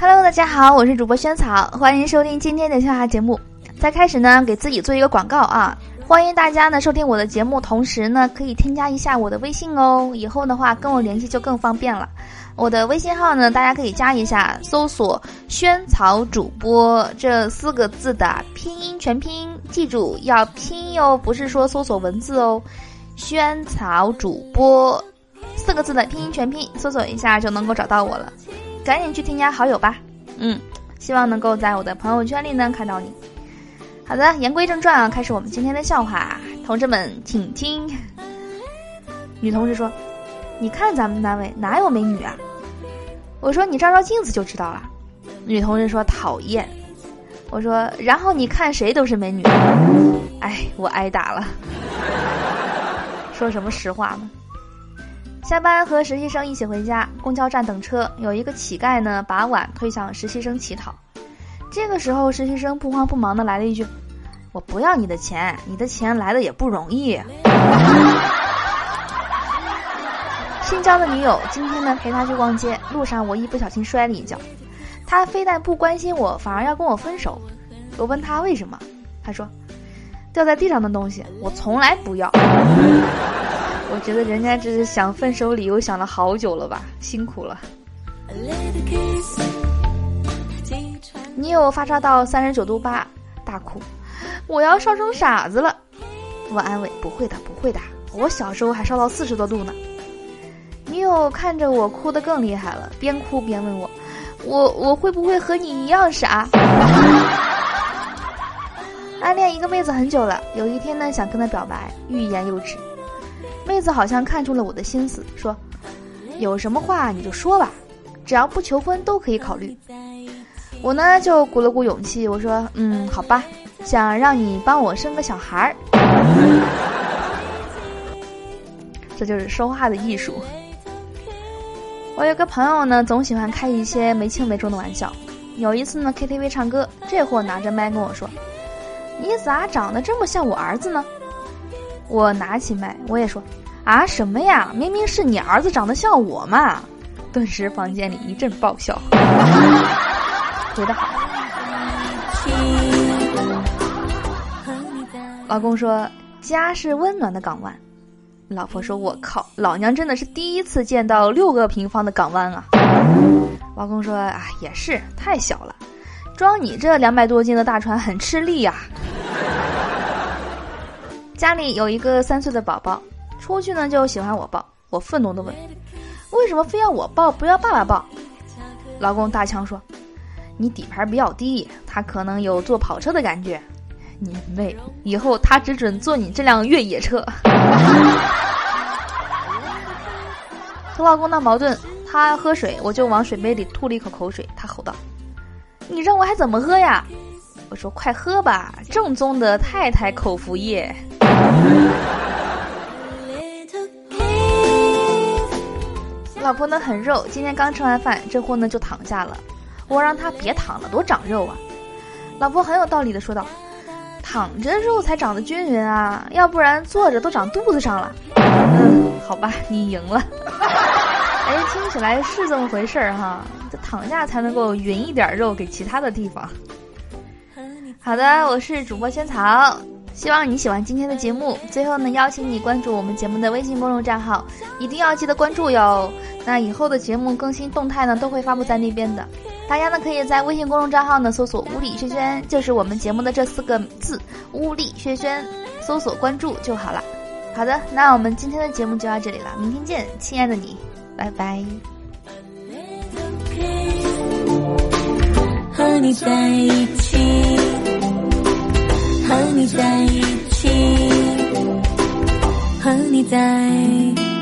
大家好，我是主播萱草，欢迎收听今天的笑话节目。在开始呢，给自己做一个广告啊，欢迎大家呢收听我的节目，同时呢可以添加一下我的微信哦，以后的话跟我联系就更方便了。我的微信号呢，大家可以加一下，搜索“萱草主播”这四个字的拼音全拼，记住要拼哟，不是说搜索文字哦。萱草主播四个字的拼音全拼，搜索一下就能够找到我了，赶紧去添加好友吧。嗯，希望能够在我的朋友圈里呢看到你。好的，言归正传啊，开始我们今天的笑话，同志们请听。女同志说：“你看咱们单位哪有美女啊？”我说：“你照照镜子就知道了。”女同志说：“讨厌。”我说：“然后你看谁都是美女。”哎，我挨打了。说什么实话呢？下班和实习生一起回家，公交站等车，有一个乞丐呢，把碗推向实习生乞讨。这个时候，实习生不慌不忙的来了一句：“我不要你的钱，你的钱来的也不容易。” 新交的女友今天呢陪他去逛街，路上我一不小心摔了一跤，他非但不关心我，反而要跟我分手。我问他为什么，他说：“掉在地上的东西我从来不要。”我觉得人家这是想分手理由想了好久了吧，辛苦了。女友发烧到三十九度八，大哭，我要烧成傻子了。我安慰：不会的，不会的，我小时候还烧到四十多度呢。女友看着我哭得更厉害了，边哭边问我：我我会不会和你一样傻？暗恋一个妹子很久了，有一天呢想跟她表白，欲言又止。妹子好像看出了我的心思，说：“有什么话你就说吧，只要不求婚都可以考虑。”我呢就鼓了鼓勇气，我说：“嗯，好吧，想让你帮我生个小孩儿。”这就是说话的艺术。我有个朋友呢，总喜欢开一些没轻没重的玩笑。有一次呢，KTV 唱歌，这货拿着麦跟我说：“你咋长得这么像我儿子呢？”我拿起麦，我也说：“啊，什么呀？明明是你儿子长得像我嘛！”顿时房间里一阵爆笑。回得好。老公说：“家是温暖的港湾。”老婆说：“我靠，老娘真的是第一次见到六个平方的港湾啊！”老公说：“啊，也是，太小了，装你这两百多斤的大船很吃力呀。”家里有一个三岁的宝宝，出去呢就喜欢我抱。我愤怒的问：“为什么非要我抱，不要爸爸抱？”老公大枪说：“你底盘比较低，他可能有坐跑车的感觉。你妹，以后他只准坐你这辆越野车。”和老公闹矛盾，他喝水，我就往水杯里吐了一口口水。他吼道：“你让我还怎么喝呀？”我说：“快喝吧，正宗的太太口服液。”老婆呢很肉，今天刚吃完饭，这货呢就躺下了。我让他别躺了，多长肉啊！老婆很有道理的说道：“躺着肉才长得均匀啊，要不然坐着都长肚子上了。”嗯，好吧，你赢了。哎，听起来是这么回事儿哈，这躺下才能够匀一点肉给其他的地方。好的，我是主播萱草。希望你喜欢今天的节目。最后呢，邀请你关注我们节目的微信公众账号，一定要记得关注哟。那以后的节目更新动态呢，都会发布在那边的。大家呢，可以在微信公众账号呢搜索“屋里轩轩”，就是我们节目的这四个字“屋里轩轩”，搜索关注就好了。好的，那我们今天的节目就到这里了，明天见，亲爱的你，拜拜。和你在一起。和你在一起，和你在。